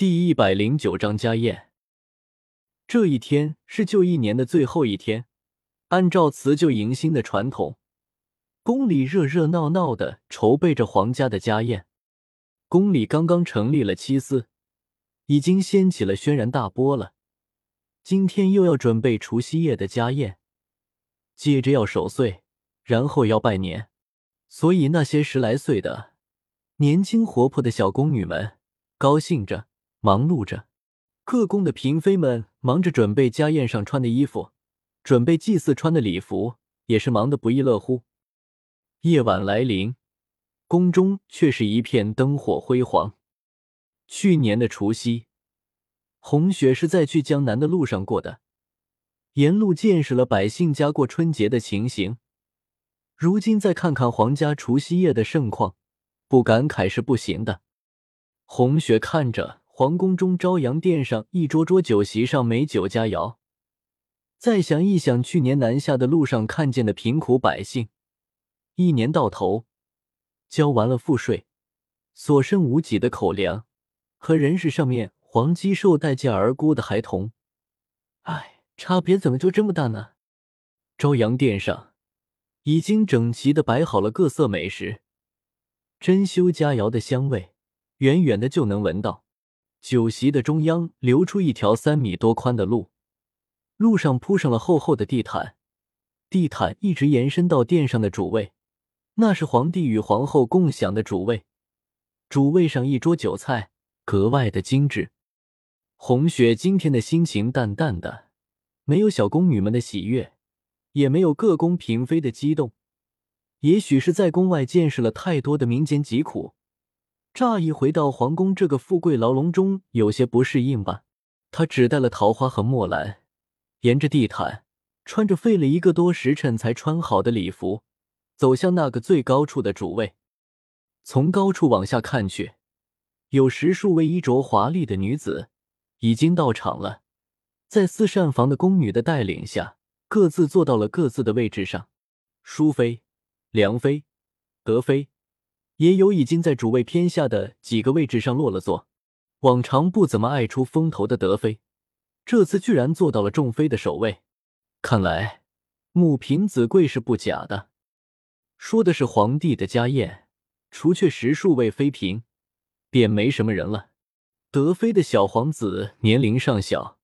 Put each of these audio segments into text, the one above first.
第一百零九章家宴。这一天是旧一年的最后一天，按照辞旧迎新的传统，宫里热热闹闹的筹备着皇家的家宴。宫里刚刚成立了七司，已经掀起了轩然大波了。今天又要准备除夕夜的家宴，接着要守岁，然后要拜年，所以那些十来岁的年轻活泼的小宫女们高兴着。忙碌着，各宫的嫔妃们忙着准备家宴上穿的衣服，准备祭祀穿的礼服，也是忙得不亦乐乎。夜晚来临，宫中却是一片灯火辉煌。去年的除夕，红雪是在去江南的路上过的，沿路见识了百姓家过春节的情形。如今再看看皇家除夕夜的盛况，不感慨是不行的。红雪看着。皇宫中朝阳殿上一桌桌酒席上美酒佳肴，再想一想去年南下的路上看见的贫苦百姓，一年到头交完了赋税，所剩无几的口粮，和人世上面黄鸡兽待见而沽的孩童，唉，差别怎么就这么大呢？朝阳殿上已经整齐的摆好了各色美食，珍馐佳肴的香味，远远的就能闻到。酒席的中央留出一条三米多宽的路，路上铺上了厚厚的地毯，地毯一直延伸到殿上的主位，那是皇帝与皇后共享的主位。主位上一桌酒菜格外的精致。红雪今天的心情淡淡的，没有小宫女们的喜悦，也没有各宫嫔妃的激动。也许是在宫外见识了太多的民间疾苦。乍一回到皇宫这个富贵牢笼中，有些不适应吧？他只带了桃花和墨兰，沿着地毯，穿着费了一个多时辰才穿好的礼服，走向那个最高处的主位。从高处往下看去，有十数位衣着华丽的女子已经到场了，在四膳房的宫女的带领下，各自坐到了各自的位置上。淑妃、良妃、德妃。也有已经在主位偏下的几个位置上落了座。往常不怎么爱出风头的德妃，这次居然坐到了众妃的首位。看来母凭子贵是不假的。说的是皇帝的家宴，除却十数位妃嫔，便没什么人了。德妃的小皇子年龄尚小，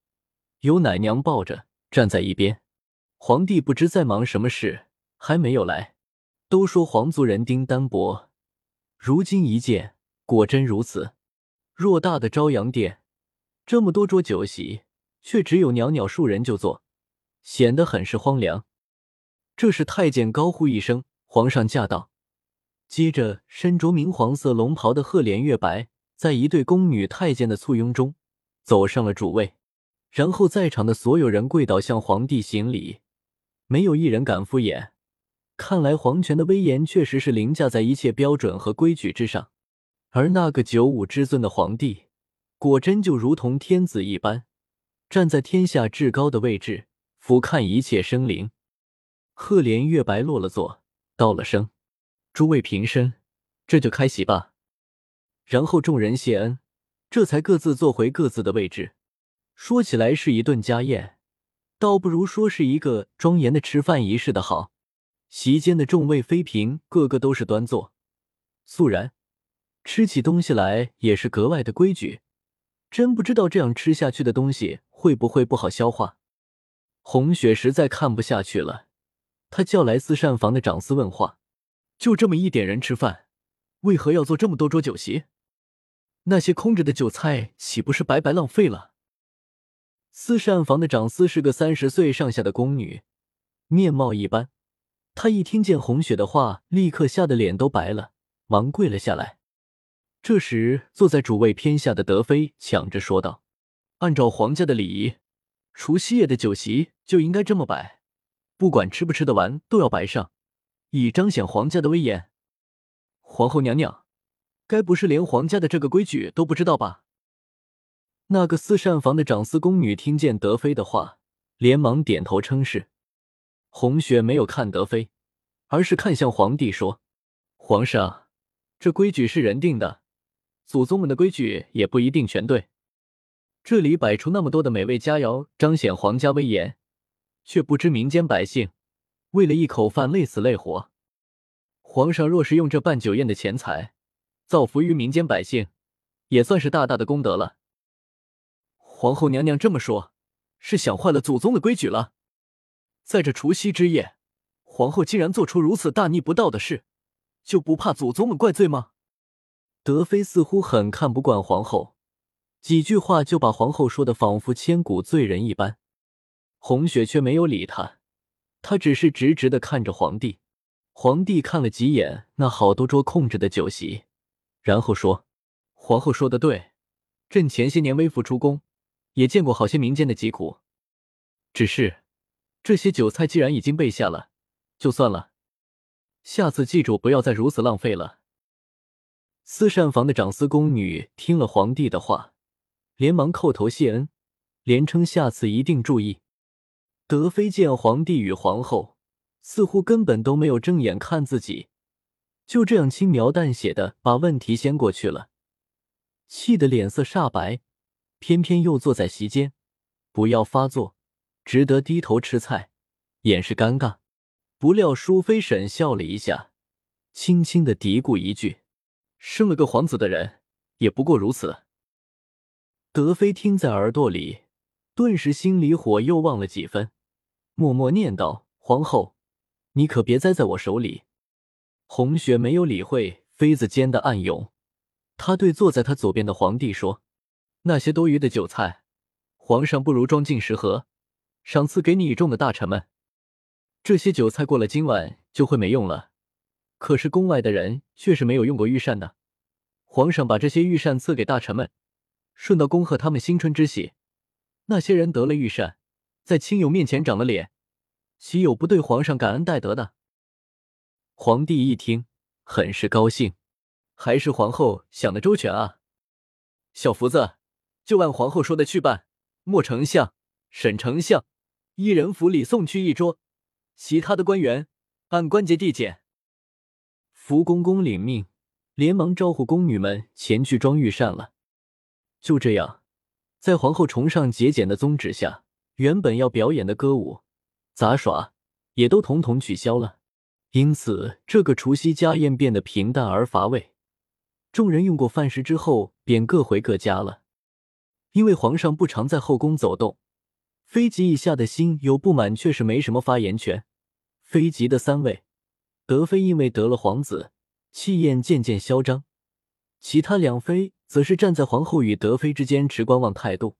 有奶娘抱着站在一边。皇帝不知在忙什么事，还没有来。都说皇族人丁单薄。如今一见，果真如此。偌大的朝阳殿，这么多桌酒席，却只有袅袅数人就坐，显得很是荒凉。这时，太监高呼一声：“皇上驾到！”接着，身着明黄色龙袍的赫连月白，在一对宫女太监的簇拥中，走上了主位。然后，在场的所有人跪倒向皇帝行礼，没有一人敢敷衍。看来皇权的威严确实是凌驾在一切标准和规矩之上，而那个九五之尊的皇帝，果真就如同天子一般，站在天下至高的位置，俯瞰一切生灵。赫连月白落了座，道了声：“诸位平身，这就开席吧。”然后众人谢恩，这才各自坐回各自的位置。说起来是一顿家宴，倒不如说是一个庄严的吃饭仪式的好。席间的众位妃嫔个个都是端坐肃然，吃起东西来也是格外的规矩。真不知道这样吃下去的东西会不会不好消化。红雪实在看不下去了，她叫来四膳房的长司问话：“就这么一点人吃饭，为何要做这么多桌酒席？那些空着的酒菜岂不是白白浪费了？”四膳房的长司是个三十岁上下的宫女，面貌一般。他一听见红雪的话，立刻吓得脸都白了，忙跪了下来。这时，坐在主位偏下的德妃抢着说道：“按照皇家的礼仪，除夕夜的酒席就应该这么摆，不管吃不吃得完，都要摆上，以彰显皇家的威严。皇后娘娘，该不是连皇家的这个规矩都不知道吧？”那个四膳房的长司宫女听见德妃的话，连忙点头称是。红雪没有看德妃，而是看向皇帝说：“皇上，这规矩是人定的，祖宗们的规矩也不一定全对。这里摆出那么多的美味佳肴，彰显皇家威严，却不知民间百姓为了一口饭累死累活。皇上若是用这办酒宴的钱财造福于民间百姓，也算是大大的功德了。皇后娘娘这么说，是想坏了祖宗的规矩了。在这除夕之夜，皇后竟然做出如此大逆不道的事，就不怕祖宗们怪罪吗？德妃似乎很看不惯皇后，几句话就把皇后说的仿佛千古罪人一般。红雪却没有理他，他只是直直的看着皇帝。皇帝看了几眼那好多桌空着的酒席，然后说：“皇后说的对，朕前些年微服出宫，也见过好些民间的疾苦，只是……”这些酒菜既然已经备下了，就算了。下次记住不要再如此浪费了。私膳房的长司宫女听了皇帝的话，连忙叩头谢恩，连称下次一定注意。德妃见皇帝与皇后似乎根本都没有正眼看自己，就这样轻描淡写的把问题先过去了，气得脸色煞白，偏偏又坐在席间，不要发作。只得低头吃菜，掩饰尴尬。不料淑妃沈笑了一下，轻轻的嘀咕一句：“生了个皇子的人，也不过如此。”德妃听在耳朵里，顿时心里火又旺了几分，默默念道：“皇后，你可别栽在我手里。”红雪没有理会妃子间的暗涌，她对坐在她左边的皇帝说：“那些多余的酒菜，皇上不如装进食盒。”赏赐给你众的大臣们，这些酒菜过了今晚就会没用了。可是宫外的人却是没有用过御膳的。皇上把这些御膳赐给大臣们，顺道恭贺他们新春之喜。那些人得了御膳，在亲友面前长了脸，岂有不对皇上感恩戴德的？皇帝一听，很是高兴，还是皇后想的周全啊！小福子，就按皇后说的去办。莫丞相、沈丞相。一人府里送去一桌，其他的官员按关节递减。福公公领命，连忙招呼宫女们前去装御膳了。就这样，在皇后崇尚节俭的宗旨下，原本要表演的歌舞、杂耍也都统统取消了。因此，这个除夕家宴变得平淡而乏味。众人用过饭食之后，便各回各家了。因为皇上不常在后宫走动。飞吉以下的心有不满，却是没什么发言权。飞吉的三位，德妃因为得了皇子，气焰渐渐嚣张；其他两妃则是站在皇后与德妃之间持观望态度。